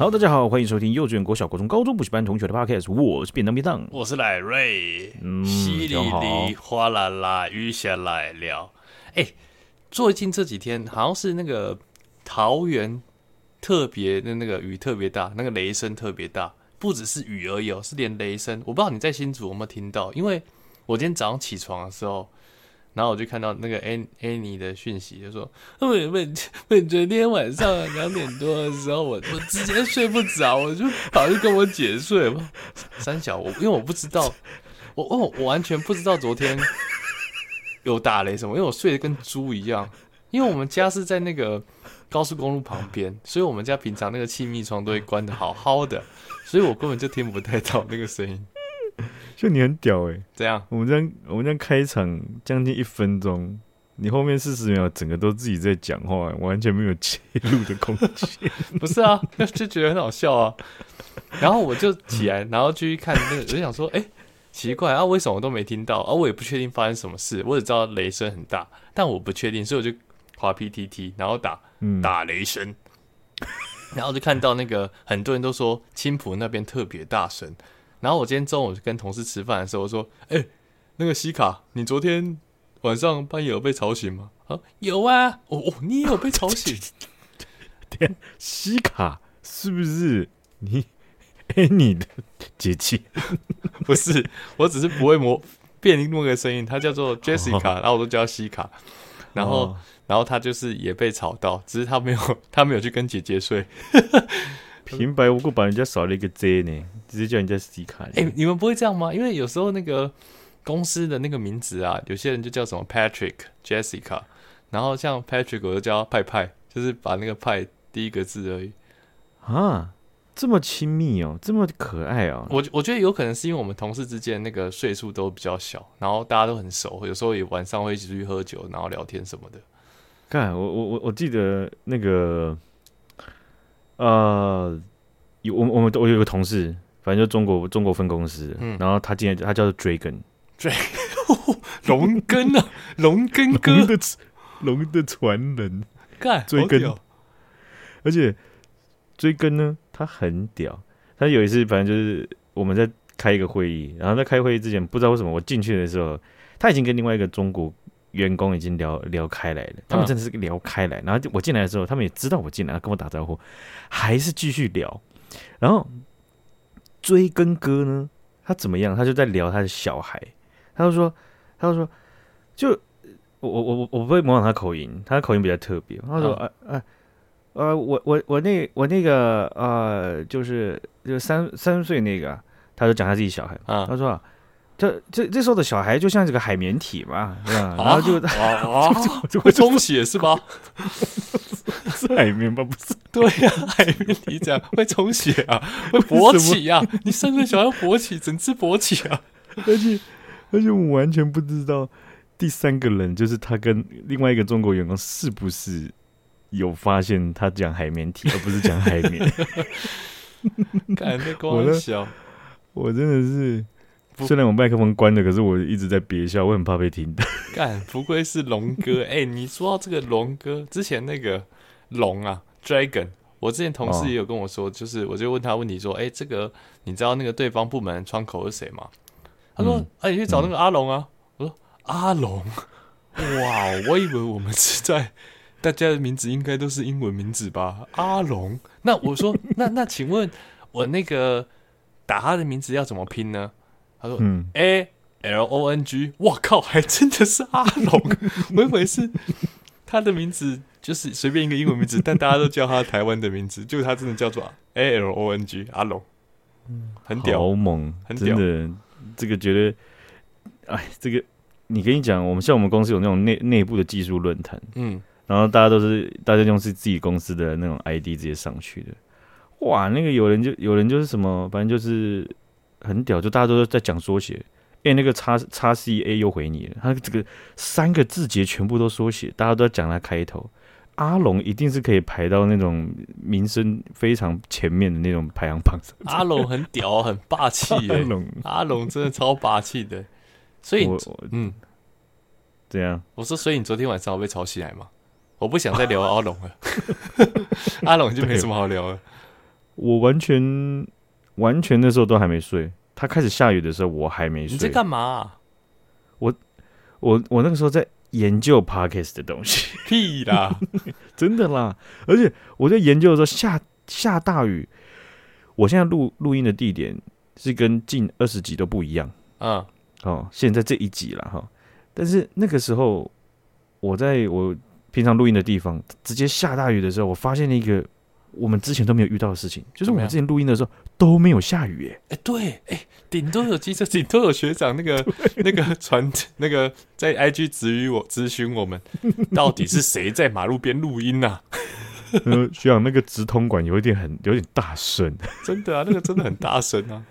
Hello，大家好，欢迎收听幼稚园、国小、国中、高中补习班同学的 Podcast，我是便当便当，我是赖瑞。嗯，淅沥沥，哗啦啦，雨下来了。哎，最近这几天好像是那个桃园特别的那个雨特别大，那个雷声特别大，不只是雨而已哦，是连雷声。我不知道你在新竹有没有听到，因为我今天早上起床的时候。然后我就看到那个安安妮的讯息，就说：“问问问，昨天晚上两点多的时候，我 我直接睡不着，我就跑去跟我姐睡。三小，我因为我不知道，我我我完全不知道昨天有打雷什么，因为我睡得跟猪一样。因为我们家是在那个高速公路旁边，所以我们家平常那个气密窗都会关得好好的，所以我根本就听不太到那个声音。” 就你很屌哎、欸，这样？我们这样我们这样开场将近一分钟，你后面四十秒整个都自己在讲话，完全没有切入的空间。不是啊，就觉得很好笑啊。然后我就起来，然后继续看那个，我就想说，哎、欸，奇怪啊，为什么我都没听到？啊，我也不确定发生什么事，我只知道雷声很大，但我不确定，所以我就滑 PTT，然后打打雷声，然后就看到那个很多人都说青浦那边特别大声。然后我今天中午跟同事吃饭的时候，我说：“哎、欸，那个西卡，你昨天晚上半夜有被吵醒吗？”啊，有啊，哦哦，你也有被吵醒？天，西卡是不是你？哎，你的姐姐？不是，我只是不会模变另外一个声音，她叫做 Jessica，、哦、然后我都叫西卡。然后，哦、然后她就是也被吵到，只是她没有，她没有去跟姐姐睡。平白无故把人家少了一个 Z 呢，直接叫人家 C 卡。哎、欸，你们不会这样吗？因为有时候那个公司的那个名字啊，有些人就叫什么 Patrick、Jessica，然后像 Patrick 我就叫派派，就是把那个派第一个字而已。啊，这么亲密哦，这么可爱哦。我我觉得有可能是因为我们同事之间那个岁数都比较小，然后大家都很熟，有时候也晚上会一起出去喝酒，然后聊天什么的。看，我我我我记得那个。呃，有我我们我有个同事，反正就中国中国分公司，嗯，然后他今天他叫做 Dragon，Dragon 龙根啊，龙根哥。龙的龙的传人，干追根，而且追根呢，他很屌，他有一次反正就是我们在开一个会议，然后在开会议之前，不知道为什么我进去的时候，他已经跟另外一个中国。员工已经聊聊开来了，他们真的是聊开来。然后我进来的时候，他们也知道我进来，跟我打招呼，还是继续聊。然后追根哥呢，他怎么样？他就在聊他的小孩。他就说，他就说，就我我我我不会模仿他口音，他的口音比较特别。他说，啊啊呃，我我我那我那个呃，就是就三三岁那个，他就讲他自己小孩。他说。这这这时候的小孩就像这个海绵体嘛，是吧？然后就啊，就会充血是吧？是海绵吧？不是？对呀，海绵体这样会充血啊，会勃起啊！你生个小孩勃起，整只勃起啊！而且而且我完全不知道第三个人就是他跟另外一个中国员工是不是有发现他讲海绵体，而不是讲海绵。感觉光小，我真的是。虽然我麦克风关了，可是我一直在憋笑，我很怕被听到。干，不愧是龙哥！哎、欸，你说到这个龙哥，之前那个龙啊，Dragon，我之前同事也有跟我说，就是我就问他问题说，哎、欸，这个你知道那个对方部门窗口是谁吗？他说，哎、嗯啊，你去找那个阿龙啊。嗯、我说阿龙，哇，我以为我们是在大家的名字应该都是英文名字吧？阿龙，那我说，那那请问我那个打他的名字要怎么拼呢？他说：“嗯，A L O N G，我靠，还真的是阿龙！我以为是他的名字，就是随便一个英文名字，但大家都叫他台湾的名字，就他真的叫做 A L O N G 阿龙，很屌，好猛，很屌，真的，这个觉得，哎，这个你跟你讲，我们像我们公司有那种内内部的技术论坛，嗯，然后大家都是大家用是自己公司的那种 ID 直接上去的，哇，那个有人就有人就是什么，反正就是。”很屌，就大家都在讲缩写，哎，那个叉叉 C A 又回你了，他这个三个字节全部都缩写，大家都在讲他开头。阿龙一定是可以排到那种名声非常前面的那种排行榜上。阿龙很屌，很霸气耶！阿龙，阿龙真的超霸气的。所以，嗯，怎样？我说，所以你昨天晚上有被吵起来吗？我不想再聊阿龙了，阿龙就没什么好聊了。我完全完全那时候都还没睡。他开始下雨的时候，我还没睡。你在干嘛啊？我我我那个时候在研究 Podcast 的东西。屁啦，真的啦！而且我在研究的时候下下大雨。我现在录录音的地点是跟近二十集都不一样。啊，哦，现在这一集了哈。但是那个时候，我在我平常录音的地方，直接下大雨的时候，我发现了一个我们之前都没有遇到的事情，就是我们之前录音的时候都没有下雨。哎，哎，对，哎，顶多有机车，顶多有学长那个那个传那个在 IG 咨询我咨询我们，到底是谁在马路边录音啊？呃，学长那个直通管有一点很有点大声，真的啊，那个真的很大声啊，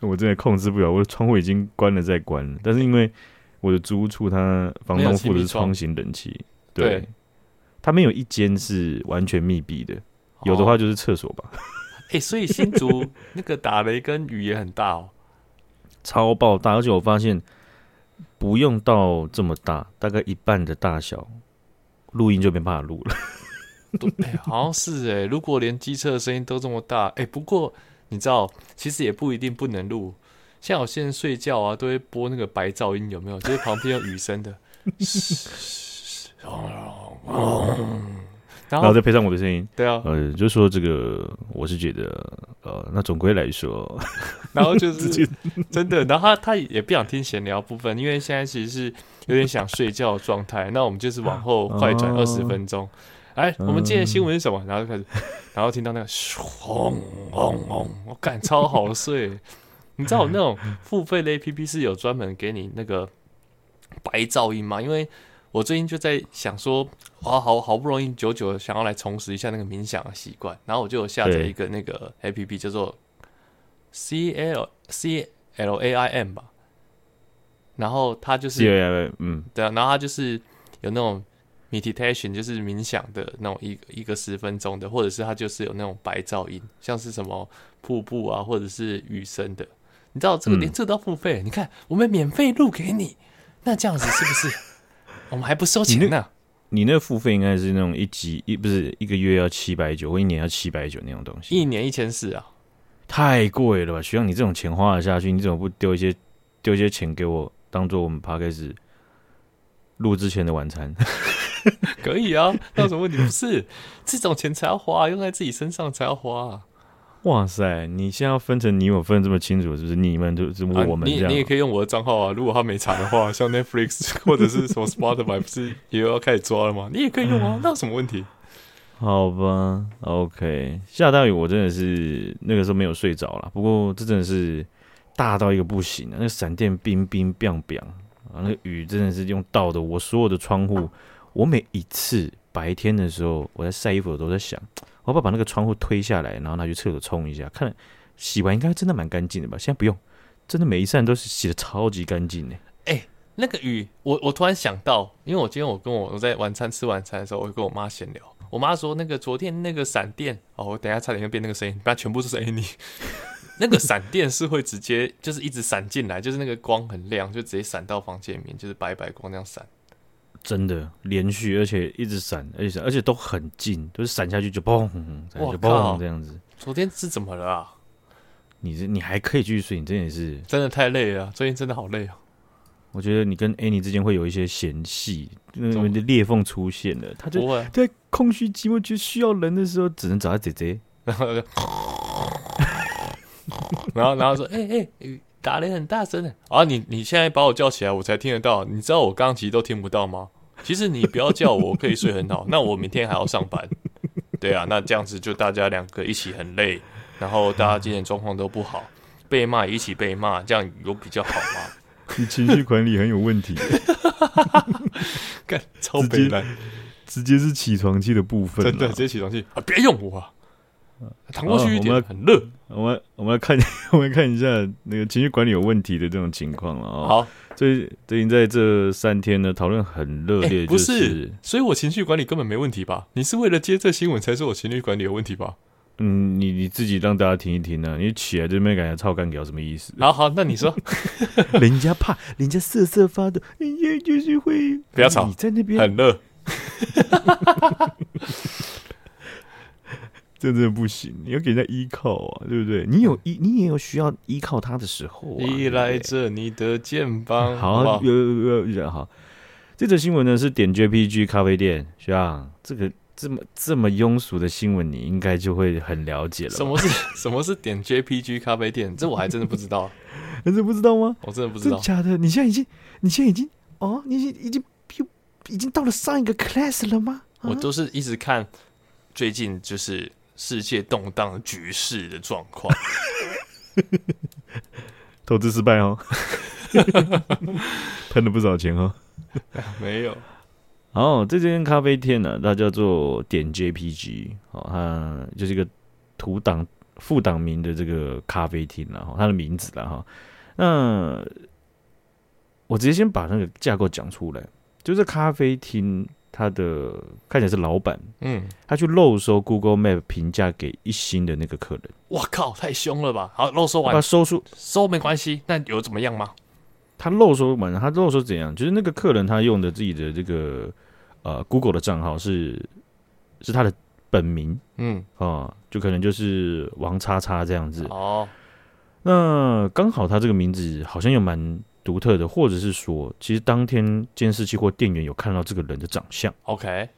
我真的控制不了，我的窗户已经关了再关了，但是因为。我的租屋处，它房东付的是窗型冷气，对，对，它没有一间是完全密闭的，有的话就是厕所吧。哎、欸，所以新竹 那个打雷跟雨也很大哦，超爆大，而且我发现不用到这么大，大概一半的大小，录音就没办法录了。对，好像是哎、欸，如果连机车的声音都这么大，哎、欸，不过你知道，其实也不一定不能录。像我现在睡觉啊，都会播那个白噪音，有没有？就是旁边有雨声的，然后再配上我的声音，对啊，呃，就说这个，我是觉得，呃，那总归来说，然后就是 真的，然后他他也不想听闲聊部分，因为现在其实是有点想睡觉的状态，那我们就是往后快转二十分钟。哎，我们今天的新闻是什么？然后就开始，然后听到那个轰轰轰，我感超好睡。你知道那种付费的 APP 是有专门给你那个白噪音吗？因为我最近就在想说，哇，好好不容易久久想要来重拾一下那个冥想的习惯，然后我就有下载一个那个 APP 叫做 C L C L A I M 吧，然后它就是嗯，对啊，然后它就是有那种 meditation，就是冥想的那种一个一个十分钟的，或者是它就是有那种白噪音，像是什么瀑布啊，或者是雨声的。你知道这个连这都要付费？嗯、你看，我们免费录给你，那这样子是不是？我们还不收钱呢、啊？你那付费应该是那种一集一不是一个月要七百九，或一年要七百九那种东西。一年一千四啊，太贵了吧？需要你这种钱花了下去，你怎么不丢一些丢一些钱给我，当做我们 Podcast 录之前的晚餐？可以啊，那有什么问题？不是这种钱才要花，用在自己身上才要花啊。哇塞！你现在要分成你我分得这么清楚，是不是？你们就是我们这样、啊、你你也可以用我的账号啊。如果他没查的话，像 Netflix 或者是什么 Spotify，不是也要开始抓了吗？你也可以用啊，那有什么问题？好吧，OK。下大雨，我真的是那个时候没有睡着了。不过这真的是大到一个不行啊！那个闪电冰冰冰冰啊，那个雨真的是用倒的。我所有的窗户，我每一次白天的时候我在晒衣服，我都在想。我要不要把那个窗户推下来，然后拿去厕所冲一下，看洗完应该真的蛮干净的吧？现在不用，真的每一扇都是洗的超级干净呢。哎、那个雨，我我突然想到，因为我今天我跟我我在晚餐吃晚餐的时候，我跟我妈闲聊，我妈说那个昨天那个闪电哦，我等下差点又变那个声音，不然全部都是 any。那个闪电是会直接就是一直闪进来，就是那个光很亮，就直接闪到房间里面，就是白白光那样闪。真的连续，而且一直闪，而且闪，而且都很近，都、就是闪下去就嘣，就嘣这样子。昨天是怎么了啊？你这你还可以继续睡，你真的是真的太累了，最近真的好累哦。我觉得你跟 Annie 之间会有一些嫌隙，因为裂缝出现了，他就在空虚寂寞就需要人的时候，只能找他姐姐，然后就，然后然后说，哎、欸、哎。欸打雷很大声的啊！你你现在把我叫起来，我才听得到。你知道我刚刚其实都听不到吗？其实你不要叫我，我可以睡很好。那我明天还要上班，对啊。那这样子就大家两个一起很累，然后大家今天状况都不好，被骂一起被骂，这样有比较好吗？你情绪管理很有问题，干超悲来，直接是起床气的部分，真的直接起床气啊！别用我。躺过去一点，很热。我们我们来看，我们来 看一下那个情绪管理有问题的这种情况了啊。好，最最近在这三天呢，讨论很热烈。不是，所以我情绪管理根本没问题吧？你是为了接这新闻才说我情绪管理有问题吧？嗯，你你自己让大家听一听呢。你起来这边感觉超干屌，什么意思？好好，那你说，人家怕，人家瑟瑟发抖，人家就是会不要吵。你在那边很热。这真的不行，你要给人家依靠啊，对不对？你有依，你也有需要依靠他的时候、啊，依赖着你的肩膀。好，有有有好。这则新闻呢是点 JPG 咖啡店，学长，这个这么这么庸俗的新闻，你应该就会很了解了。什么是什么是点 JPG 咖啡店？这我还真的不知道，真的不知道吗？我真的不知道，真假的？你现在已经，你现在已经，哦，你已经已经到了上一个 class 了吗？我都是一直看最近就是。世界动荡局势的状况，投资失败哦，喷了不少钱哦。没有。哦，这间咖啡店呢，它叫做点 JPG，哦，它就是一个图档副档名的这个咖啡厅然后它的名字了哈。那我直接先把那个架构讲出来，就是咖啡厅。他的看起来是老板，嗯，他去漏收 Google Map 评价给一星的那个客人，哇靠，太凶了吧！好，漏收完，他收出收没关系，但有怎么样吗？他漏收完，他漏收怎样？就是那个客人他用的自己的这个呃 Google 的账号是是他的本名，嗯啊，就可能就是王叉叉这样子哦。那刚好他这个名字好像又蛮。独特的，或者是说，其实当天监视器或店员有看到这个人的长相。OK，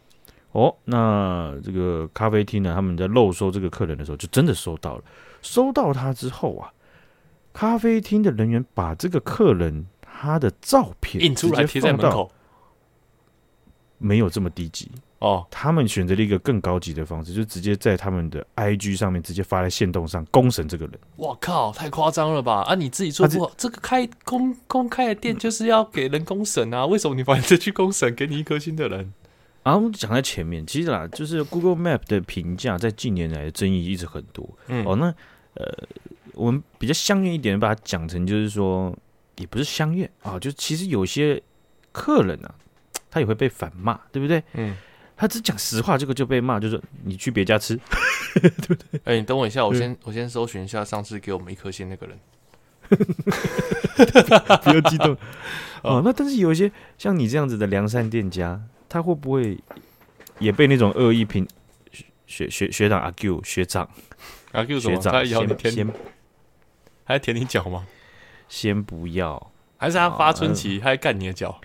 哦，那这个咖啡厅呢，他们在漏收这个客人的时候，就真的收到了。收到他之后啊，咖啡厅的人员把这个客人他的照片印出来贴在门口，没有这么低级。哦，他们选择了一个更高级的方式，就直接在他们的 IG 上面直接发在线动上公审这个人。我靠，太夸张了吧！啊，你自己做不好，这个开公公开的店就是要给人公审啊？为什么你反正去公审给你一颗星的人？啊，我们讲在前面，其实啦，就是 Google Map 的评价在近年来的争议一直很多。嗯，哦，那呃，我们比较相应一点，把它讲成就是说，也不是相怨啊，就其实有些客人啊，他也会被反骂，对不对？嗯。他只讲实话，这个就被骂，就是你去别家吃，对不对？哎、欸，你等我一下，我先我先搜寻一下上次给我们一颗星那个人。不要激动 哦。那但是有一些像你这样子的良善店家，他会不会也被那种恶意评学学学长阿 Q 学长阿 Q 学长咬你舔，还舔你脚吗？先不要，还是他发春期，他还干你的脚？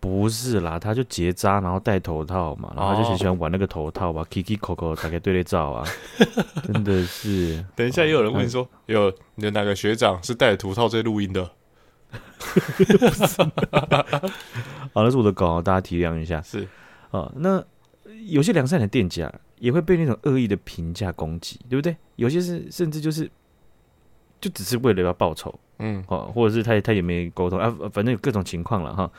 不是啦，他就结扎，然后戴头套嘛，然后他就喜欢玩那个头套吧，Kiki Coco 打开对对照啊，真的是。等一下，也有人问说，哦、有你的哪个学长是戴着头套在录音的？好，那是我的稿，大家体谅一下。是啊，那有些良善的店家也会被那种恶意的评价攻击，对不对？有些是甚至就是就只是为了要报仇，嗯，哦，或者是他他也没沟通啊，反正有各种情况了哈。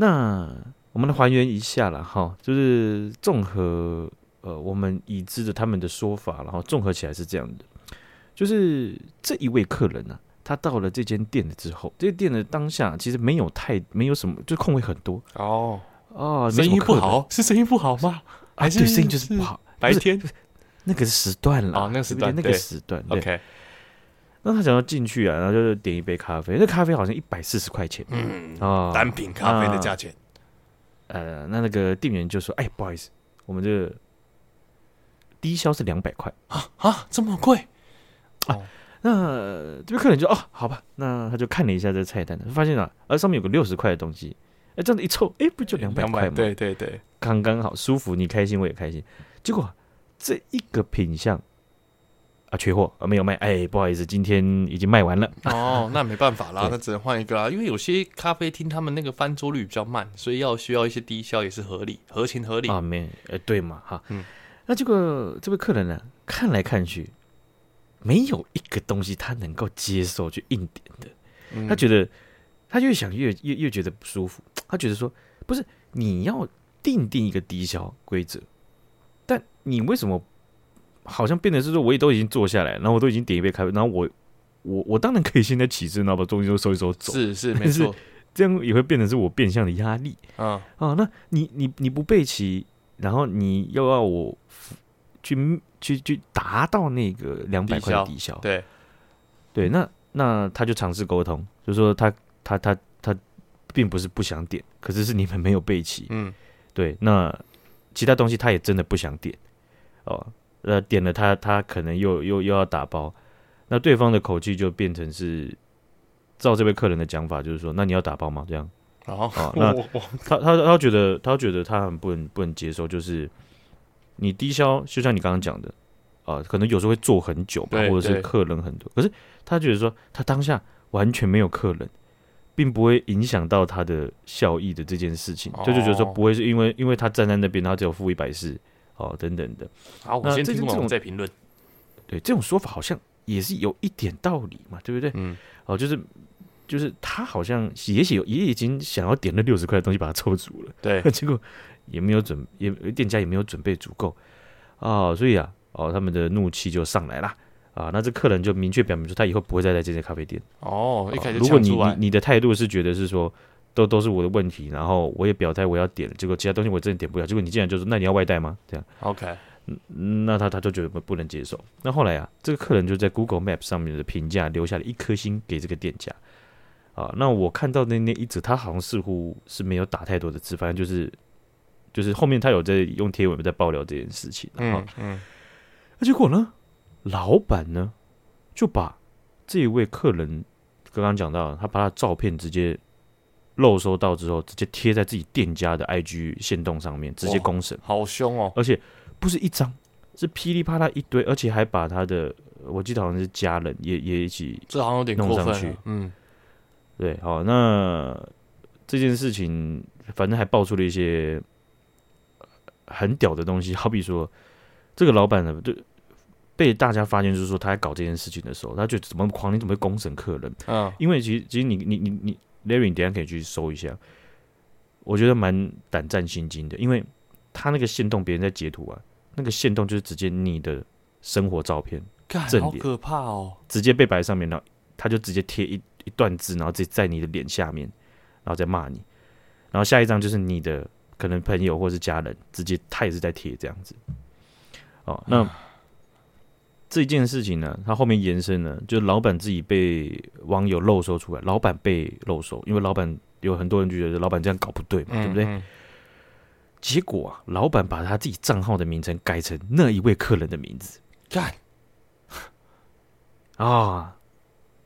那我们来还原一下了哈，就是综合呃我们已知的他们的说法，然后综合起来是这样的，就是这一位客人呢、啊，他到了这间店了之后，这个店的当下其实没有太没有什么，就空位很多。哦。哦，生意不好？是生意不好吗？还是对生意就是不好？白天？那个是时段了啊，那个时段那个时段对，OK。那他想要进去啊，然后就是点一杯咖啡，那咖啡好像一百四十块钱，嗯哦，单品咖啡的价钱。呃，那那个店员就说：“哎，不好意思，我们这个低消是两百块啊啊，这么贵啊？”那这位客人就哦，好吧，那他就看了一下这菜单，发现啊，呃，上面有个六十块的东西，哎，这样子一凑，哎，不就两百块吗？对对对，刚刚好，舒服，你开心，我也开心。结果这一个品项。啊，缺货啊，没有卖，哎，不好意思，今天已经卖完了。哦，那没办法啦，那只能换一个啦。因为有些咖啡厅他们那个翻桌率比较慢，所以要需要一些低消也是合理，合情合理啊。没，哎，对嘛，哈，嗯。那这个这位客人呢，看来看去，没有一个东西他能够接受去硬点的。嗯、他觉得他越想越越越觉得不舒服。他觉得说，不是你要定定一个低消规则，但你为什么？好像变得是说，我也都已经坐下来，然后我都已经点一杯咖啡，然后我我我当然可以现在起身，然后把东西都收一收走。是是没错，这样也会变成是我变相的压力啊啊！那你你你不备齐，然后你又要我去去去达到那个两百块的抵消，对对，那那他就尝试沟通，就说他他他他并不是不想点，可是是你们没有备齐，嗯，对，那其他东西他也真的不想点哦。呃，点了他，他可能又又又要打包，那对方的口气就变成是照这位客人的讲法，就是说，那你要打包吗？这样。哦，啊，那他他他觉得他觉得他很不能不能接受，就是你低消，就像你刚刚讲的，啊，可能有时候会坐很久吧，或者是客人很多，可是他觉得说他当下完全没有客人，并不会影响到他的效益的这件事情，就就觉得说不会是因为因为他站在那边，他只有付一百四，哦等等的。好，我先听完我再评论。对，这种说法好像也是有一点道理嘛，对不对？嗯，哦，就是。就是他好像也许也已经想要点那六十块的东西把它凑足了，对，结果也没有准，也店家也没有准备足够啊，所以啊，哦，他们的怒气就上来了啊，那这客人就明确表明说他以后不会再来这家咖啡店哦。一开始如果你你你的态度是觉得是说都都是我的问题，然后我也表态我要点了，结果其他东西我真的点不了，结果你竟然就说那你要外带吗？这样，OK，那他他就觉得不不能接受。那后来啊，这个客人就在 Google Map 上面的评价留下了一颗星给这个店家。啊，那我看到的那那一则，他好像似乎是没有打太多的字，反正就是就是后面他有在用贴文在爆料这件事情，嗯嗯，那结果呢，老板呢就把这一位客人刚刚讲到，他把他的照片直接漏收到之后，直接贴在自己店家的 IG 线动上面，直接公审，好凶哦，而且不是一张，是噼里啪啦一堆，而且还把他的，我记得好像是家人也也一起，这好像有点弄上去，嗯。对，好，那这件事情反正还爆出了一些很屌的东西，好比说，这个老板呢，就被大家发现，就是说他在搞这件事情的时候，他就怎么狂，你怎么会公审客人？嗯，因为其实其实你你你你，Larry，你等下可以去搜一下，我觉得蛮胆战心惊的，因为他那个线动别人在截图啊，那个线动就是直接你的生活照片，干，好可怕哦，直接被摆在上面，然后他就直接贴一。一段字，然后直接在你的脸下面，然后再骂你，然后下一张就是你的可能朋友或是家人，直接他也是在贴这样子。哦，那这件事情呢，他后面延伸了，就是老板自己被网友漏收出来，老板被漏收，因为老板有很多人就觉得老板这样搞不对嘛，对不对？结果啊，老板把他自己账号的名称改成那一位客人的名字，干 啊！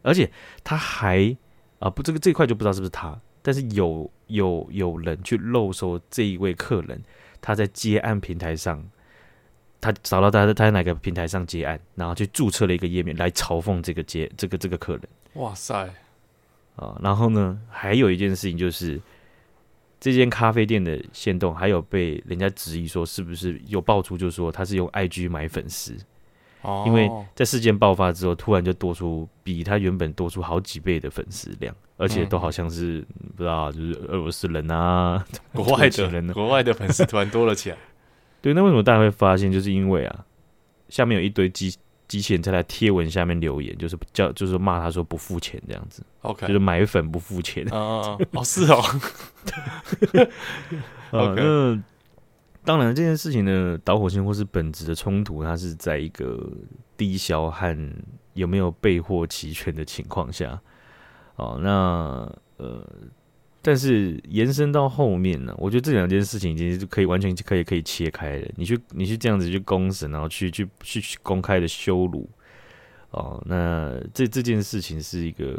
而且他还啊不，这个这块就不知道是不是他，但是有有有人去漏收这一位客人，他在接案平台上，他找到他他在哪个平台上接案，然后去注册了一个页面来嘲讽这个接这个这个客人。哇塞啊！然后呢，还有一件事情就是，这间咖啡店的线动还有被人家质疑说是不是有爆出，就是说他是用 IG 买粉丝。哦因为在事件爆发之后，突然就多出比他原本多出好几倍的粉丝量，而且都好像是、嗯、不知道，就是俄罗斯人啊，国外的人，国外的粉丝突然多了起来。对，那为什么大家会发现？就是因为啊，下面有一堆机机器人在他贴文下面留言，就是叫就是骂他说不付钱这样子，OK，就是买粉不付钱。哦 哦，是哦。OK。那当然，这件事情的导火线或是本质的冲突，它是在一个低消和有没有备货齐全的情况下。哦，那呃，但是延伸到后面呢，我觉得这两件事情已经是可以完全可以可以切开了。你去你去这样子去公审，然后去去去公开的羞辱，哦，那这这件事情是一个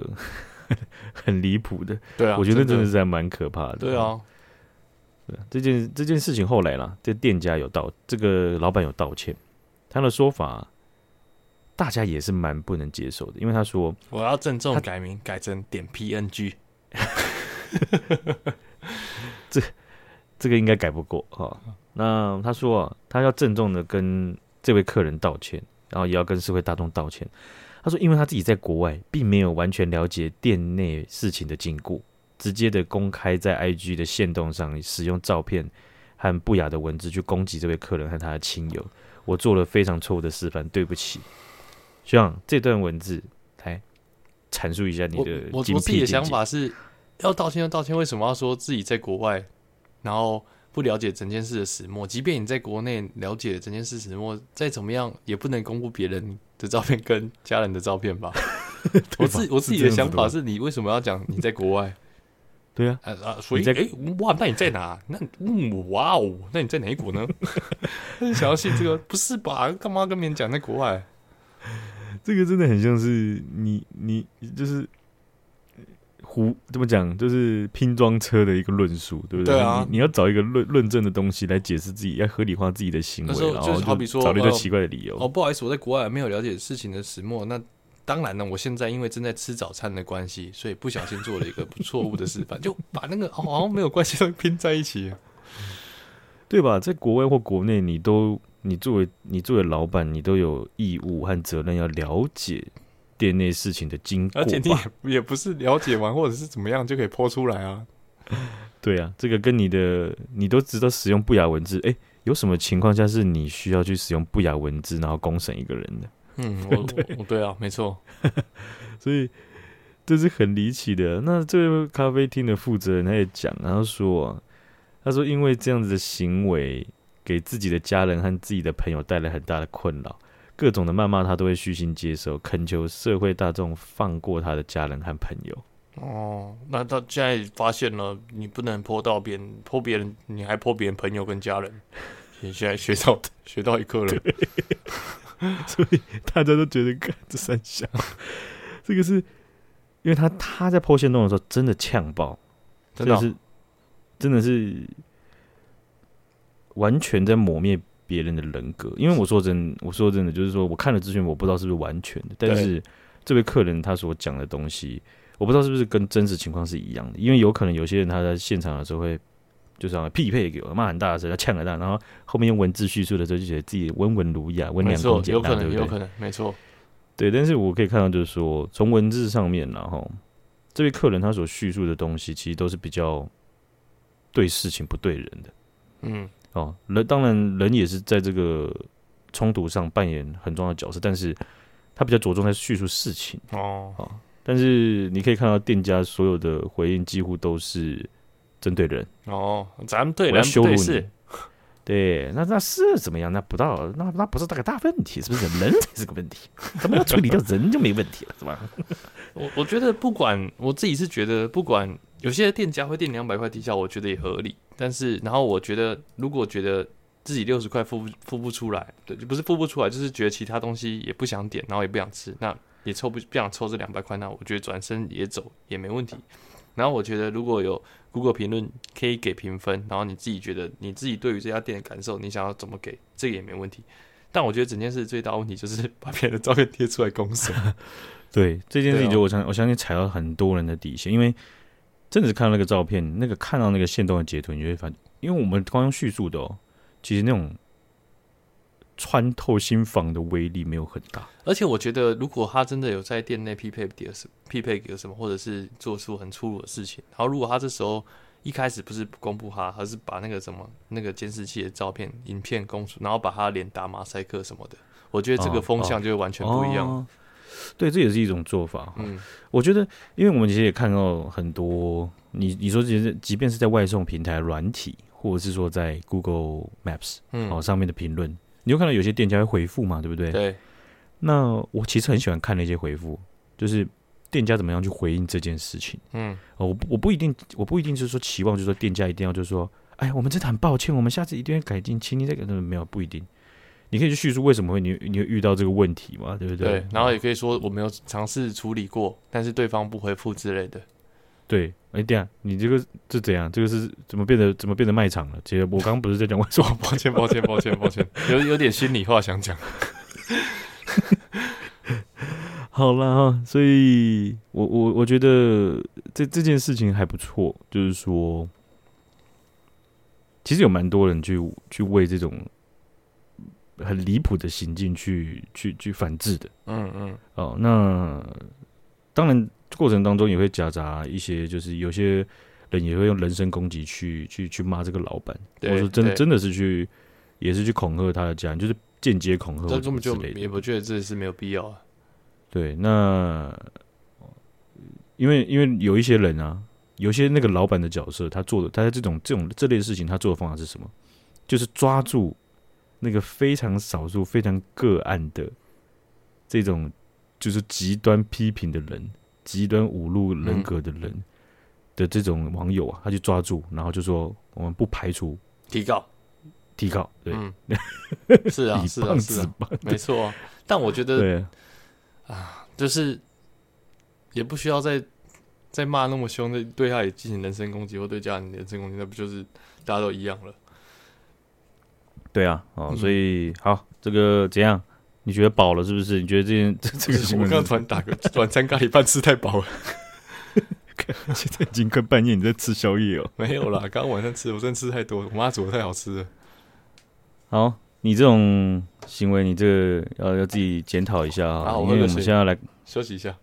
很离谱的。对啊，我觉得真的是还蛮可怕的。对啊。对，这件这件事情后来啦，这店家有道，这个老板有道歉，他的说法大家也是蛮不能接受的，因为他说我要郑重改名，改成点 PNG，这这个应该改不过哈、哦。那他说啊，他要郑重的跟这位客人道歉，然后也要跟社会大众道歉。他说，因为他自己在国外，并没有完全了解店内事情的经过。直接的公开在 IG 的线动上，使用照片和不雅的文字去攻击这位客人和他的亲友，我做了非常错误的示范，对不起。希望这段文字来阐述一下你的我。我我自己的想法是要道歉就道歉，为什么要说自己在国外，然后不了解整件事的始末？即便你在国内了解整件事始末，再怎么样也不能公布别人的照片跟家人的照片吧？吧我自我自己的想法是你为什么要讲你在国外？对啊，啊啊，所以哇，那你在哪？那嗯，哇哦，那你在哪一国呢？想要信这个，不是吧？干嘛跟别人讲在国外？这个真的很像是你你就是胡怎么讲，就是拼装车的一个论述，对不对？对啊你你要找一个论论证的东西来解释自己，要合理化自己的行为，然后就好比说找了一堆呃奇怪的理由。哦，不好意思，我在国外没有了解事情的始末。那当然呢，我现在因为正在吃早餐的关系，所以不小心做了一个不错误的示范，就把那个、哦、好像没有关系都拼在一起。对吧？在国外或国内，你都你作为你作为老板，你都有义务和责任要了解店内事情的经过，而且你也也不是了解完或者是怎么样就可以泼出来啊。对啊，这个跟你的你都知道使用不雅文字，诶，有什么情况下是你需要去使用不雅文字，然后公审一个人的？嗯，我 对我对啊，没错。所以这是很离奇的。那这个咖啡厅的负责人他也讲，然后说、啊，他说因为这样子的行为给自己的家人和自己的朋友带来很大的困扰，各种的谩骂他都会虚心接受，恳求社会大众放过他的家人和朋友。哦，那他现在发现了，你不能泼到别人，泼别人，你还泼别人朋友跟家人，你 现在学到学到一课了。所以大家都觉得，干这三项，这个是因为他他在剖线洞的时候真的呛爆，真的哦、是真的是完全在抹灭别人的人格。因为我说真，我说真的，就是说我看了资讯，我不知道是不是完全的，但是这位客人他所讲的东西，我不知道是不是跟真实情况是一样的。因为有可能有些人他在现场的时候会。就是要匹配给我骂很大声，要呛很大，然后后面用文字叙述的时候，就觉得自己温文儒雅、温良恭俭让，对不对？有可能，没错。对，但是我可以看到，就是说，从文字上面，然后这位客人他所叙述的东西，其实都是比较对事情不对人的。嗯，哦，人当然人也是在这个冲突上扮演很重要的角色，但是他比较着重在叙述事情。哦，哦，但是你可以看到店家所有的回应几乎都是。针对人哦，咱们对，我要羞辱你，对，那那是怎么样？那不到，那那不是大个大问题，是不是？人才是个问题，怎么要处理掉人就没问题了，是吧？我我觉得不管我自己是觉得，不管有些店家会垫两百块低消，我觉得也合理。但是，然后我觉得，如果觉得自己六十块付付不出来，对，就不是付不出来，就是觉得其他东西也不想点，然后也不想吃，那也抽不不想抽这两百块，那我觉得转身也走也没问题。然后我觉得如果有 Google 评论可以给评分，然后你自己觉得你自己对于这家店的感受，你想要怎么给，这个也没问题。但我觉得整件事最大问题就是把别人的照片贴出来公审。对这件事情，就我相、哦、我相信踩到很多人的底线，因为真的是看到那个照片，那个看到那个线动的截图，你就会发现，因为我们光用叙述的哦，其实那种。穿透心房的威力没有很大，而且我觉得，如果他真的有在店内匹配点什匹配给什么，或者是做出很粗鲁的事情，然后如果他这时候一开始不是不公布他，而是把那个什么那个监视器的照片、影片公出，然后把他脸打马赛克什么的，我觉得这个风向就会完全不一样。哦哦。对，这也是一种做法。嗯，我觉得，因为我们其实也看到很多，你你说，其实即便是在外送平台软体，或者是说在 Google Maps 嗯哦上面的评论。你就看到有些店家会回复嘛，对不对？对。那我其实很喜欢看那些回复，就是店家怎么样去回应这件事情。嗯。哦，我我不一定，我不一定就是说期望，就是说店家一定要就是说，哎，我们真的很抱歉，我们下次一定会改进，请你这个没有不一定。你可以去叙述为什么会你你会遇到这个问题嘛，对不对？对。然后也可以说我没有尝试处理过，但是对方不回复之类的。对。哎，对啊，你这个是怎样？这个是怎么变得怎么变得卖场了？其实我刚刚不是在讲为什么？抱歉，抱歉，抱歉，抱歉，有有点心里话想讲。好啦哈，所以我我我觉得这这件事情还不错，就是说，其实有蛮多人去去为这种很离谱的行径去去去反制的。嗯嗯。哦，那当然。过程当中也会夹杂一些，就是有些人也会用人身攻击去去去骂这个老板，或者说真的真的是去也是去恐吓他的家人，就是间接恐吓。这根本就也不觉得这是没有必要啊。对，那因为因为有一些人啊，有些那个老板的角色，他做的他在这种这种这类事情，他做的方法是什么？就是抓住那个非常少数、非常个案的这种就是极端批评的人。极端侮辱人格的人，的这种网友啊，他就抓住，然后就说我们不排除提告，提高，对，嗯、是啊，是啊，是啊，没错。但我觉得，对啊，就是也不需要再再骂那么凶的，对他也进行人身攻击，或对家人人身攻击，那不就是大家都一样了？对啊，哦，所以、嗯、好，这个怎样？你觉得饱了是不是？你觉得这件这 这个？我刚刚突然打个 晚餐咖喱饭吃太饱了，现在已经快半夜，你在吃宵夜哦？没有啦，刚刚晚上吃，我真的吃太多，我妈煮的太好吃了。好，你这种行为，你这个要要自己检讨一下啊，因为我们现在来休息一下。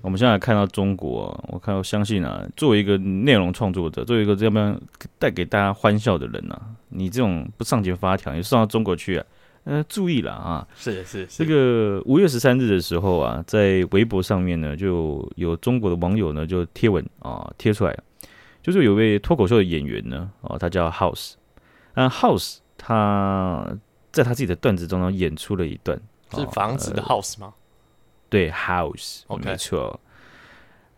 我们现在看到中国、啊，我看我相信啊，作为一个内容创作者，作为一个这样带给大家欢笑的人呐、啊，你这种不上前发条，你送到中国去啊，呃，注意了啊！是是是，这个五月十三日的时候啊，在微博上面呢，就有中国的网友呢就贴文啊贴出来，就是有位脱口秀的演员呢，哦，他叫 House，那，House 他在他自己的段子中呢演出了一段，是房子的 House 吗？对，House，Okay. 没错。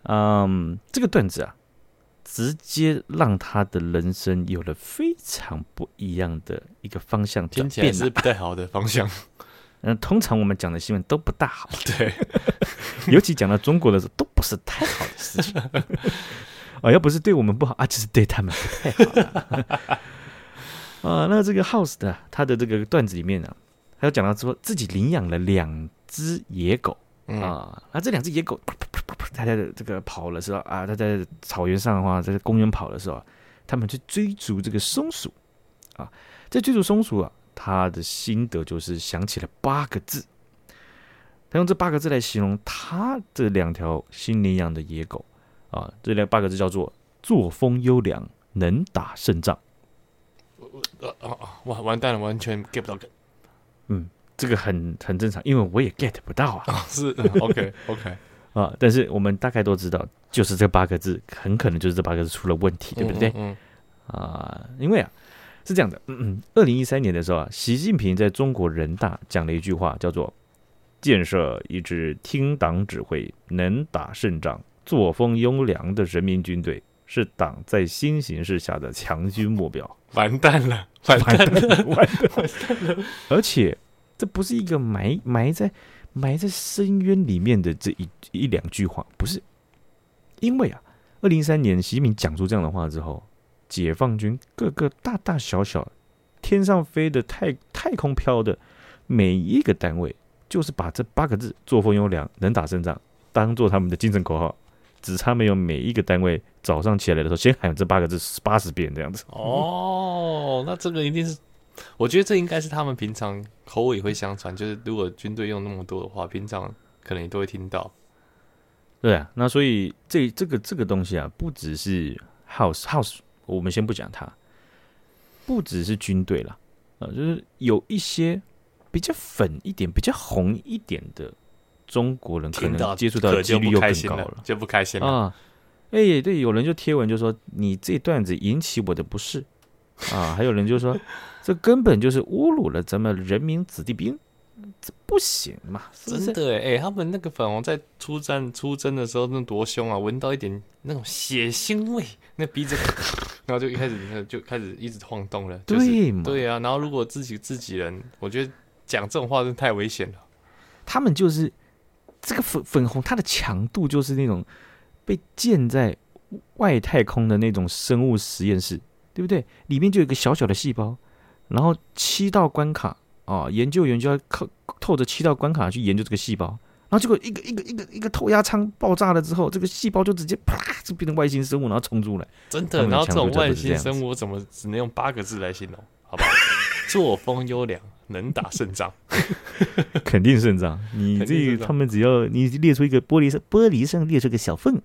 嗯，这个段子啊，直接让他的人生有了非常不一样的一个方向，听起来是不太好的方向。嗯，通常我们讲的新闻都不大好，对，尤其讲到中国的时候，都不是太好的事情。啊，要不是对我们不好啊，就是对他们不太好了。啊，那这个 House 的他的这个段子里面呢、啊，还有讲到说自己领养了两只野狗。嗯、啊，那这两只野狗，它在这个跑的时候啊，它在草原上的话，在公园跑的时候，他们去追逐这个松鼠啊，在追逐松鼠啊，他的心得就是想起了八个字，他用这八个字来形容他这两条新领养的野狗啊，这两八个字叫做作风优良，能打胜仗。呃啊啊，哇，完蛋了，完全 get 不到梗，嗯。这个很很正常，因为我也 get 不到啊。哦、是 OK OK 啊，但是我们大概都知道，就是这八个字，很可能就是这八个字出了问题，对不对？嗯，嗯，嗯啊，因为啊是这样的，嗯嗯，二零一三年的时候啊，习近平在中国人大讲了一句话，叫做“建设一支听党指挥、能打胜仗、作风优良的人民军队，是党在新形势下的强军目标。”完蛋了，完蛋了，完蛋了，而且。这不是一个埋埋在埋在深渊里面的这一一两句话，不是，因为啊，二零一三年习近平讲出这样的话之后，解放军各个大大小小天上飞的太太空飘的每一个单位，就是把这八个字“作风优良，能打胜仗”当做他们的精神口号，只差没有每一个单位早上起来的时候先喊这八个字八十遍这样子。哦，那这个一定是。我觉得这应该是他们平常口尾会相传，就是如果军队用那么多的话，平常可能也都会听到。对啊，那所以这这个这个东西啊，不只是 house house，我们先不讲它，不只是军队了啊，就是有一些比较粉一点、比较红一点的中国人，可能接触到的几率又更高了，就不开心了啊。哎，对，有人就贴文就说你这段子引起我的不适啊，还有人就说。这根本就是侮辱了咱们人民子弟兵，这不行嘛！是是真的哎，他们那个粉红在出战出征的时候那多凶啊，闻到一点那种血腥味，那鼻子，然后就一开始就开始一直晃动了。就是、对嘛对啊，然后如果自己自己人，我觉得讲这种话真的太危险了。他们就是这个粉粉红，它的强度就是那种被建在外太空的那种生物实验室，对不对？里面就有一个小小的细胞。然后七道关卡啊，研究员就要靠透着七道关卡去研究这个细胞，然后结果一个一个一个一个透压舱爆炸了之后，这个细胞就直接啪就变成外星生物，然后冲出来。真的，然后这种外星生物怎么只能用八个字来形容？好吧，作风优良，能打胜仗，肯定胜仗。你这他们只要你列出一个玻璃上玻璃上列出一个小缝，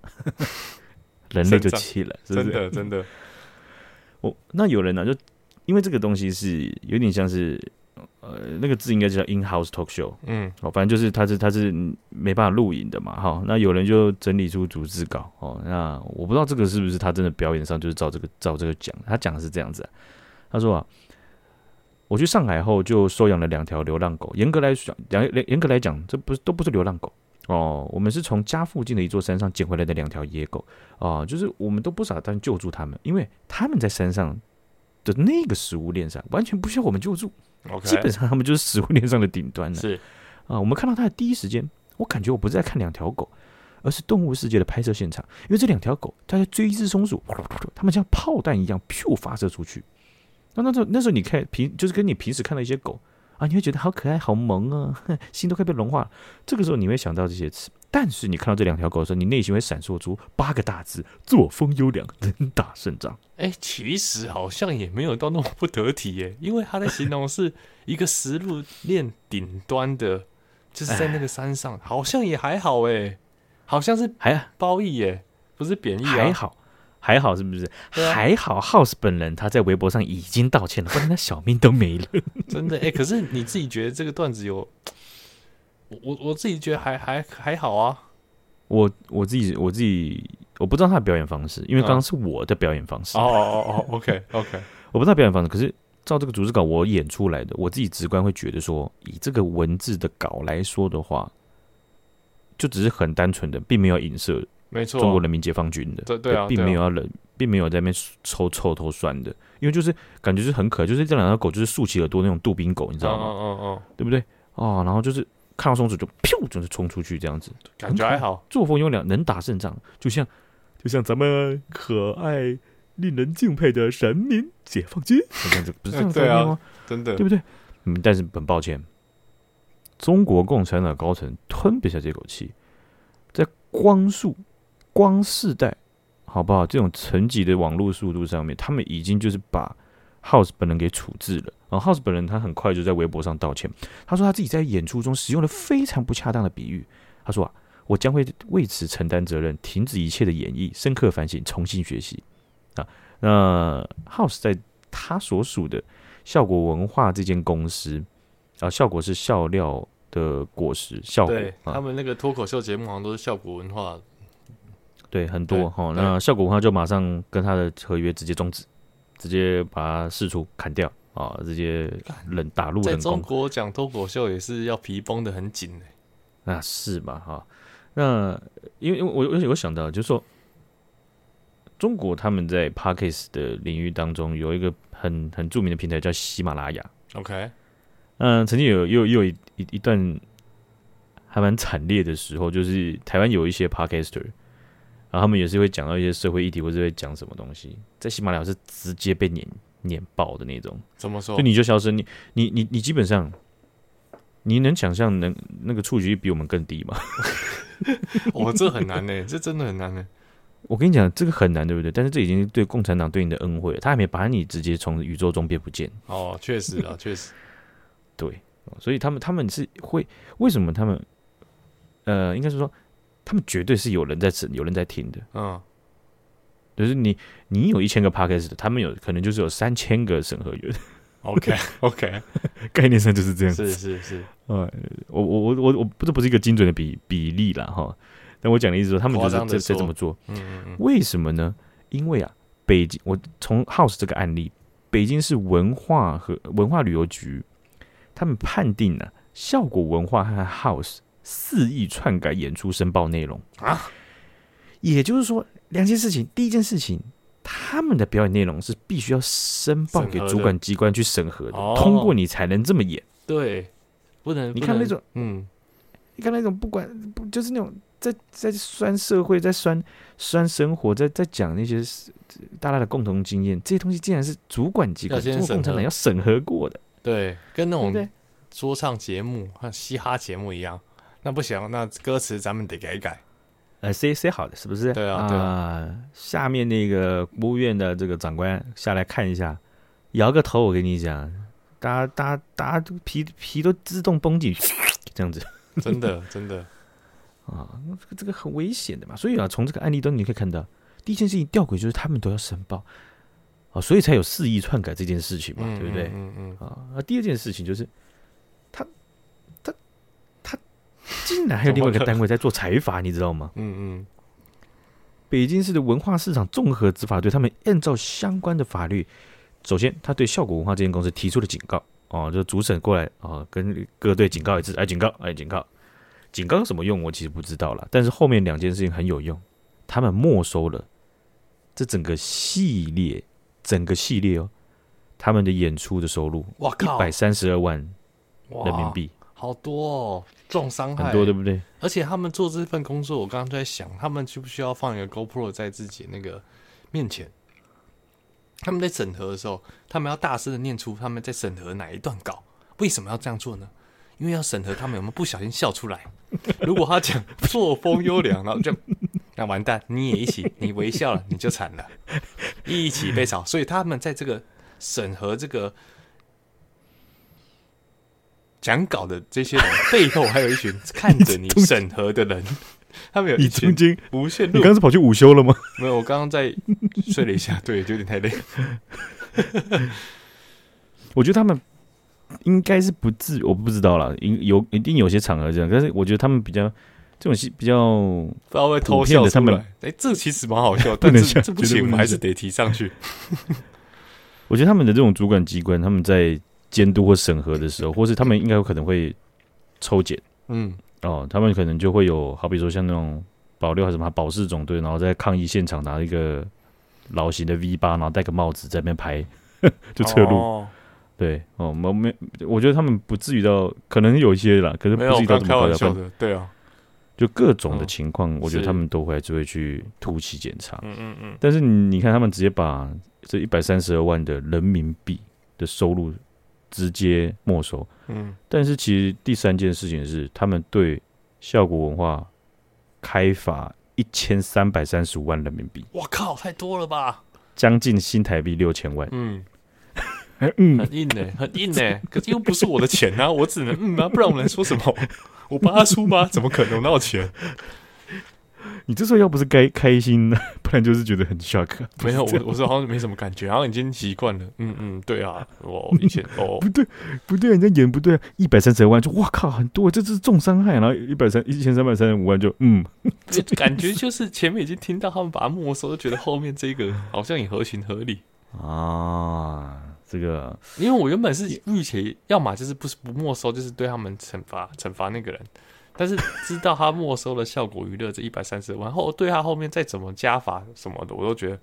人类就气了，是不是？真的真的。哦，那有人呢就。因为这个东西是有点像是，呃，那个字应该叫 in-house talk show，嗯，哦，反正就是他是他是没办法录影的嘛，哈，那有人就整理出逐字稿，哦，那我不知道这个是不是他真的表演上就是照这个照这个讲，他讲的是这样子，他说啊，我去上海后就收养了两条流浪狗，严格来讲，严严格来讲，这不是都不是流浪狗，哦，我们是从家附近的一座山上捡回来的两条野狗哦，就是我们都不傻，但救助他们，因为他们在山上的那个食物链上完全不需要我们救助，OK，基本上他们就是食物链上的顶端了。是啊，我们看到它的第一时间，我感觉我不是在看两条狗，而是动物世界的拍摄现场，因为这两条狗它在追一只松鼠，它们像炮弹一样噗发射出去。那那时候那时候你看平就是跟你平时看到一些狗。啊，你会觉得好可爱，好萌啊，心都快被融化了。这个时候你会想到这些词，但是你看到这两条狗的时候，你内心会闪烁出八个大字：作风优良，能打胜仗。哎，其实好像也没有到那么不得体耶，因为他在形容是一个食物链顶端的，就是在那个山上，好像也还好哎，好像是还褒义耶，不是贬义啊，还好。还好是不是？啊、还好，House 本人他在微博上已经道歉了，不然他 小命都没了。真的哎、欸，可是你自己觉得这个段子有？我我自己觉得还还还好啊。我我自己我自己我不知道他的表演方式，因为刚刚是我的表演方式。哦哦哦哦，OK OK，我不知道表演方式，可是照这个组织稿我演出来的，我自己直观会觉得说，以这个文字的稿来说的话，就只是很单纯的，并没有影射。没错，中国人民解放军的，对对啊，并没有要人，并没有在那边抽臭头酸的，因为就是感觉是很可爱，就是这两条狗就是竖起耳朵那种杜宾狗，你知道吗？嗯嗯嗯，对不对？哦，然后就是看到松鼠就噗，就是冲出去这样子，感觉还好，作风优良，能打胜仗，就像就像咱们可爱、令人敬佩的人民解放军，这样子不是这样子吗？真的，对不对？嗯，但是很抱歉，中国共产党高层吞不下这口气，在光速。光世代，好不好？这种层级的网络速度上面，他们已经就是把 House 本人给处置了。然后 House 本人他很快就在微博上道歉，他说他自己在演出中使用了非常不恰当的比喻。他说啊，我将会为此承担责任，停止一切的演绎，深刻反省，重新学习。啊，那 House 在他所属的效果文化这间公司啊，效果是笑料的果实，效果对他们那个脱口秀节目好像都是效果文化。对，很多哈，那效果文化就马上跟他的合约直接终止，直接把他释出砍掉啊，直接冷打入冷宫。在中国讲脱口秀也是要皮绷得很紧的，那是吧？哈，那因为因为我我有想到，就是说中国他们在 Parkes 的领域当中有一个很很著名的平台叫喜马拉雅。OK，嗯，曾经有又又一一一段还蛮惨烈的时候，就是台湾有一些 Podcaster。然后他们也是会讲到一些社会议题，或者会讲什么东西，在喜马拉雅是直接被碾碾爆的那种。怎么说？就你就消失，你你你你基本上，你能想象能那个触及率比我们更低吗？哦，这很难呢，这真的很难呢。我跟你讲，这个很难，对不对？但是这已经对共产党对你的恩惠了，他还没把你直接从宇宙中变不见。哦，确实啊，确实。对，所以他们他们是会为什么他们呃，应该是说。他们绝对是有人在审，有人在听的。嗯，就是你，你有一千个 podcast，他们有可能就是有三千个审核员。OK，OK，概念上就是这样子。是是是。呃，我我我我我不这不是一个精准的比比例啦哈。但我讲的意思说，他们就是在在这么做。嗯嗯嗯。为什么呢？因为啊，北京，我从 House 这个案例，北京市文化和文化旅游局，他们判定呢、啊，效果文化和 House。肆意篡改演出申报内容啊，也就是说两件事情。第一件事情，他们的表演内容是必须要申报给主管机关去审核的，哦、通过你才能这么演。对，不能你看那种，嗯，你看那种不管不就是那种在在酸社会，在酸酸生活，在在讲那些大家的共同经验，这些东西竟然是主管机关，中国共产党要审核过的。对，跟那种说唱节目和嘻哈节目一样。那不行，那歌词咱们得改一改。呃，C C 好的是不是？对啊，对啊、呃。下面那个国务院的这个长官下来看一下，摇个头，我跟你讲，大家大家大家皮皮都自动绷紧，这样子。真的真的 啊，这个这个很危险的嘛。所以啊，从这个案例中你可以看到，第一件事情吊诡就是他们都要申报啊，所以才有肆意篡改这件事情嘛，对不对？嗯嗯，嗯。啊，那第二件事情就是。竟然还有另外一个单位在做财阀，你知道吗？嗯嗯。北京市的文化市场综合执法队，他们按照相关的法律，首先他对效果文化这间公司提出了警告哦，就主审过来哦，跟各队警告一次，哎，警告，哎，警告。警告有什么用？我其实不知道了。但是后面两件事情很有用，他们没收了这整个系列，整个系列哦，他们的演出的收入，哇靠，一百三十二万人民币，好多哦，重伤害很多，对不对？而且他们做这份工作，我刚刚在想，他们需不需要放一个 GoPro 在自己那个面前？他们在审核的时候，他们要大声的念出他们在审核哪一段稿。为什么要这样做呢？因为要审核他们有没有不小心笑出来。如果他讲作风优良，然后就 那完蛋，你也一起，你微笑了，你就惨了，一起被炒。所以他们在这个审核这个讲稿的这些人背后，还有一群看着你审核的人。他们有一群无限路。你刚刚是跑去午休了吗？没有，我刚刚在睡了一下，对，就有点太累。我觉得他们应该是不至，我不知道啦，有一定有些场合这样，但是我觉得他们比较这种戏比较不知道会偷笑的他们，哎、欸，这其实蛮好笑，但是这不行，我们还是得提上去。我觉得他们的这种主管机关，他们在监督或审核的时候，或是他们应该有可能会抽检，嗯。哦，他们可能就会有，好比说像那种保六还是什么保四总队，然后在抗议现场拿一个老型的 V 八，然后戴个帽子在那边拍，就侧录。哦对，哦，没没，我觉得他们不至于到，可能有一些啦，可是不至于到这么夸张的。对啊，就各种的情况，我觉得他们都会还是会去突击检查。嗯嗯嗯。但是你看，他们直接把这一百三十二万的人民币的收入。直接没收，嗯，但是其实第三件事情是，他们对效果文化开罚一千三百三十五万人民币。我靠，太多了吧？将近新台币六千万。嗯，嗯，很硬呢，很硬呢。可是又不是我的钱啊，我只能嗯啊，不然我能说什么？我帮他出吗？怎么可能拿到钱？你这时候要不是该开心呢，不然就是觉得很 shock。没有，我我说好像没什么感觉，然后已经习惯了。嗯嗯，对啊，我以前哦，不对不对，人家演不对啊，一百三十万就哇靠，很多，这这是重伤害，然后一百三一千三百三十五万就嗯，感觉就是前面已经听到他们把它没收，就觉得后面这个好像也合情合理啊。这个，因为我原本是预期，要么就是不是不没收，就是对他们惩罚惩罚那个人。但是知道他没收了效果娱乐这一百三十万后，对他后面再怎么加法什么的，我都觉得，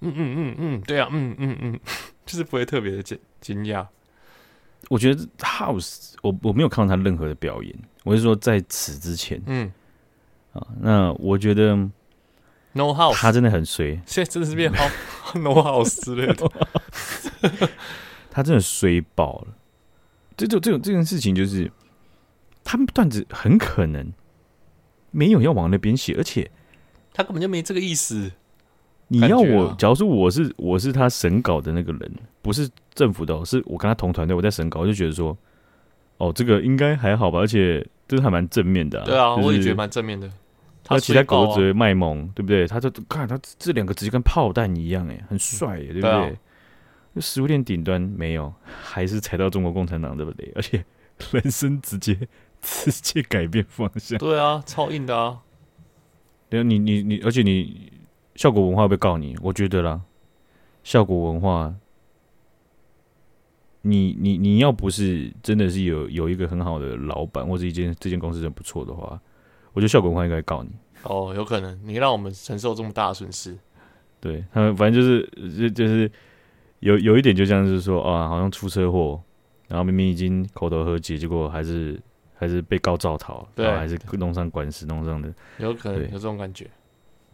嗯嗯嗯嗯，对啊，嗯嗯嗯，就是不会特别的惊惊讶。我觉得 House，我我没有看到他任何的表演，我是说在此之前，嗯，啊，那我觉得 No House，他真的很衰，现在真的是变好 No House 之类的，他真的衰爆了。这种这种这件事情就是。他们段子很可能没有要往那边写，而且他根本就没这个意思。你要我，假如说我是我是他审稿的那个人，不是政府的，是我跟他同团队，我在审稿，我就觉得说，哦，这个应该还好吧，而且这是还蛮正面的、啊。对啊，我也觉得蛮正面的。他其他狗只会卖萌，对不对？他就看他这两个直接跟炮弹一样，哎，很帅，对不对？啊、食物链顶端没有，还是踩到中国共产党，对不对？而且人生直接。直接改变方向，对啊，超硬的啊！对啊，你你你，而且你效果文化会告你？我觉得啦，效果文化，你你你要不是真的是有有一个很好的老板，或者一间这间公司真不错的话，我觉得效果文化应该告你。哦，有可能，你让我们承受这么大的损失。对他们，反正就是就就是有有一点，就像是说啊，好像出车祸，然后明明已经口头和解，结果还是。还是被告造逃，对，还是弄上官司，弄上的，有可能有这种感觉。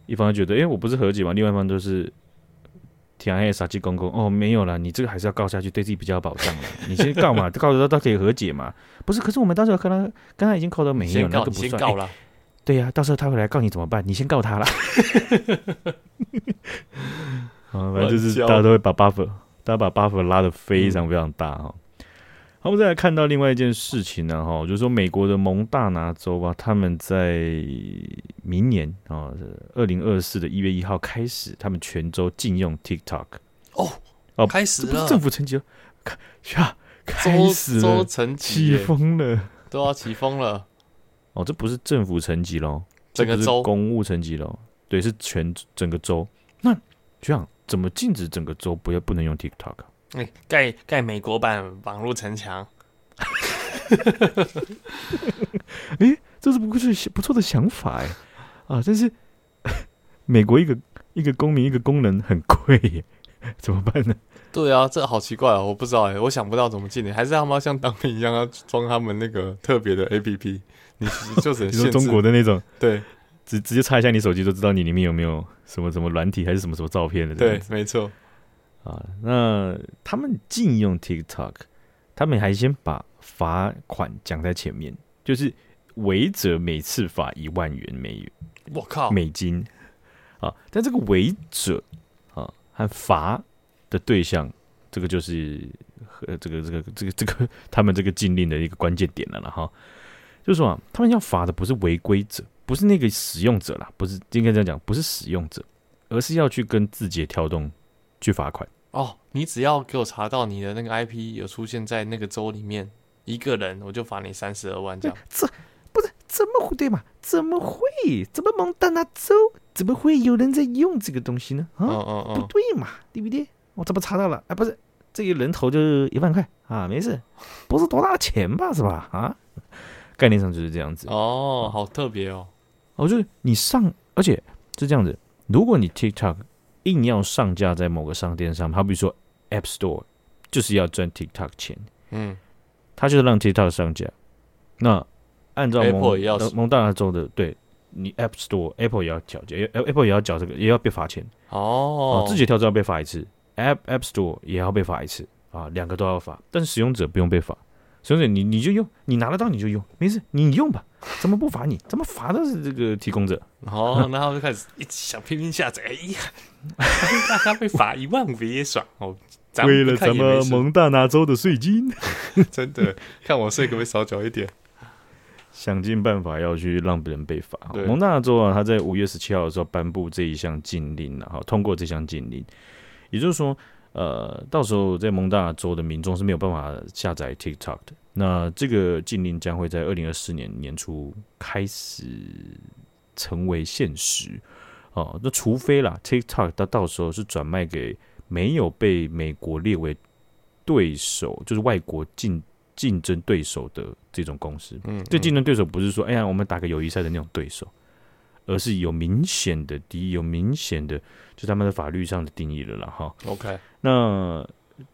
一方觉得，哎、欸，我不是和解嘛，另外一方就是天黑杀鸡公公。哦，没有了，你这个还是要告下去，对自己比较有保障。你先告嘛，告得到，他可以和解嘛。不是，可是我们到时候可能刚才已经扣到没有，那个不算。告了。欸、对呀、啊，到时候他会来告你怎么办？你先告他了。啊，反正就是大家都会把 buffer，大家把 buffer 拉的非常非常大哈。嗯好，我们再来看到另外一件事情呢，哈，就是说美国的蒙大拿州吧，他们在明年啊，二零二四的一月一号开始，他们全州禁用 TikTok。哦哦，开始了，政府层级，呀，开始了，起风了，都要起风了。哦，这不是政府层级喽，整个州公务层级喽，对，是全整个州。那这样怎么禁止整个州不要不能用 TikTok？哎，盖盖美国版网络城墙，哎，这是不是不错的想法哎啊！但是美国一个一个公民一个功能很贵耶，怎么办呢？对啊，这好奇怪啊！我不知道哎，我想不到怎么进的，还是他妈像当兵一样要装他们那个特别的 APP？你就只能 限制中国的那种对。直直接插一下你手机，就知道你里面有没有什么什么软体，还是什么什么照片的。对，没错。啊，那他们禁用 TikTok，他们还先把罚款讲在前面，就是违者每次罚一万元美元。我靠，美金啊！但这个违者啊和罚的对象，这个就是和这个这个这个这个他们这个禁令的一个关键点了了哈。就是说啊，他们要罚的不是违规者。不是那个使用者啦，不是应该这样讲，不是使用者，而是要去跟字节跳动去罚款哦。你只要给我查到你的那个 IP 有出现在那个州里面一个人，我就罚你三十二万这样。这不是怎么会对嘛？怎么会？怎么蒙大拿州怎么会有人在用这个东西呢？啊，不对嘛，对不对？我怎么查到了？哎，不是这个人头就一万块啊，没事，不是多大的钱吧？是吧？啊，概念上就是这样子哦，好特别哦。哦，就是你上，而且是这样子。如果你 TikTok 硬要上架在某个商店上，好比说 App Store，就是要赚 TikTok 钱。嗯，他就是让 TikTok 上架。那按照蒙蒙大拿州的，对你 App Store Apple 也要缴，Apple 也要缴这个，也要被罚钱。哦，字节跳动要被罚一次，App App Store 也要被罚一次啊，两个都要罚，但是使用者不用被罚。所以你你就用，你拿得到你就用，没事，你用吧。怎么不罚你？怎么罚的是这个提供者？哦，然后就开始一直想拼命下载。哎呀，大家被罚一万五也爽哦！为了咱们蒙大拿州的税金，真的看我税可不可以少缴一点？想尽办法要去让别人被罚。蒙大拿州啊，他在五月十七号的时候颁布这一项禁令，然后通过这项禁令，也就是说。呃，到时候在蒙大拿州的民众是没有办法下载 TikTok 的。那这个禁令将会在二零二四年年初开始成为现实。哦，那除非啦，TikTok 它到时候是转卖给没有被美国列为对手，就是外国竞竞争对手的这种公司。嗯，嗯，这竞争对手不是说，哎呀，我们打个友谊赛的那种对手。而是有明显的敌意，有明显的，就他们的法律上的定义了啦哈。OK，那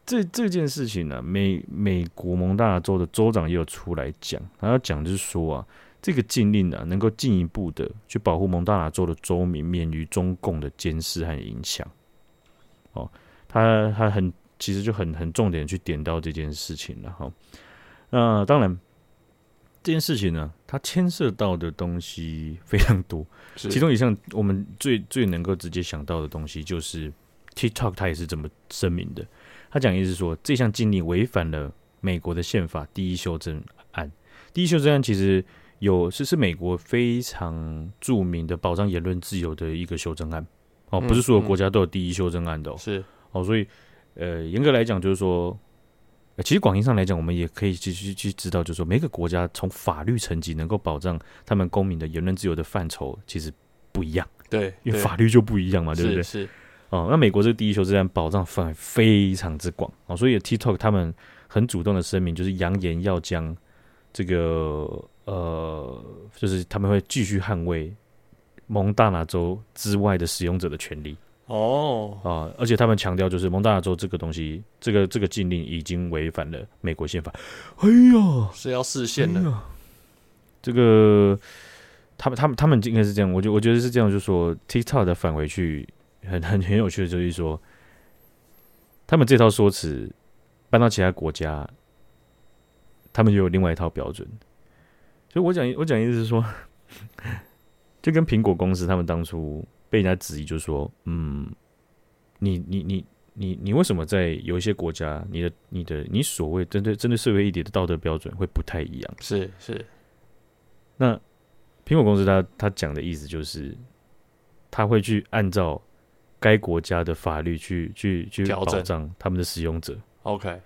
这这件事情呢、啊，美美国蒙大拿州的州长也有出来讲，他要讲就是说啊，这个禁令啊，能够进一步的去保护蒙大拿州的州民免于中共的监视和影响。哦，他他很其实就很很重点去点到这件事情了哈。那当然。这件事情呢，它牵涉到的东西非常多，其中一项我们最最能够直接想到的东西，就是 TikTok 它也是这么声明的。他讲意思是说，这项禁令违反了美国的宪法第一修正案。第一修正案其实有是是美国非常著名的保障言论自由的一个修正案哦，不是所有国家都有第一修正案的哦，是哦，所以呃，严格来讲就是说。其实广义上来讲，我们也可以继续去知道，就是说每个国家从法律层级能够保障他们公民的言论自由的范畴，其实不一样。对，因为法律就不一样嘛，对不对？是。哦，那美国这个第一修正案保障范围非常之广哦，所以 TikTok 他们很主动的声明，就是扬言要将这个呃，就是他们会继续捍卫蒙大拿州之外的使用者的权利。哦啊！而且他们强调，就是蒙大拿州这个东西，这个这个禁令已经违反了美国宪法。哎呀，是要视线的。哎。这个，他们他们他们应该是这样，我觉我觉得是这样，就是说 TikTok 的返回去很很 很有趣的，就是说，他们这套说辞搬到其他国家，他们就有另外一套标准。所以我讲我讲意思是说，就跟苹果公司他们当初。被人家质疑，就是说，嗯，你你你你你为什么在有一些国家，你的你的你所谓针对针对社会议题的道德标准会不太一样？是是。那苹果公司他他讲的意思就是，他会去按照该国家的法律去去去保障他们的使用者。OK，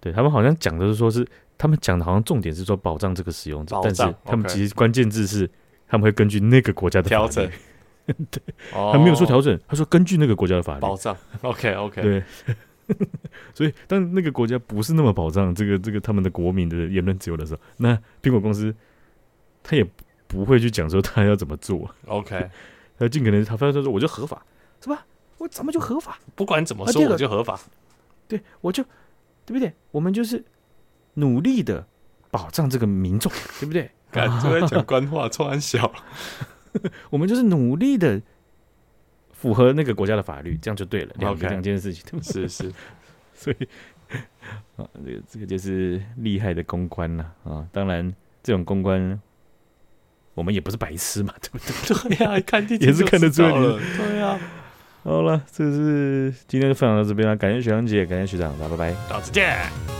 对他们好像讲的是说是他们讲的好像重点是说保障这个使用者，但是他们其实关键字是他们会根据那个国家的法律。对，他没有说调整，他说根据那个国家的法律保障。OK OK，对，所以当那个国家不是那么保障这个这个他们的国民的言论自由的时候，那苹果公司他也不会去讲说他要怎么做。OK，他尽可能他反正说我就合法，是吧？我怎么就合法？不管怎么说我就合法。对，我就对不对？我们就是努力的保障这个民众，对不对？感觉在讲官话，穿小。我们就是努力的符合那个国家的法律，这样就对了。两 OK，两件事情，是是。所以 啊，这个这个就是厉害的公关了啊！当然，这种公关我们也不是白痴嘛，对不对？对呀、啊，看电也是看得出来。对呀、啊。好了，这是今天就分享到这边了，感谢学长姐，感谢学长，大家拜拜，下次见。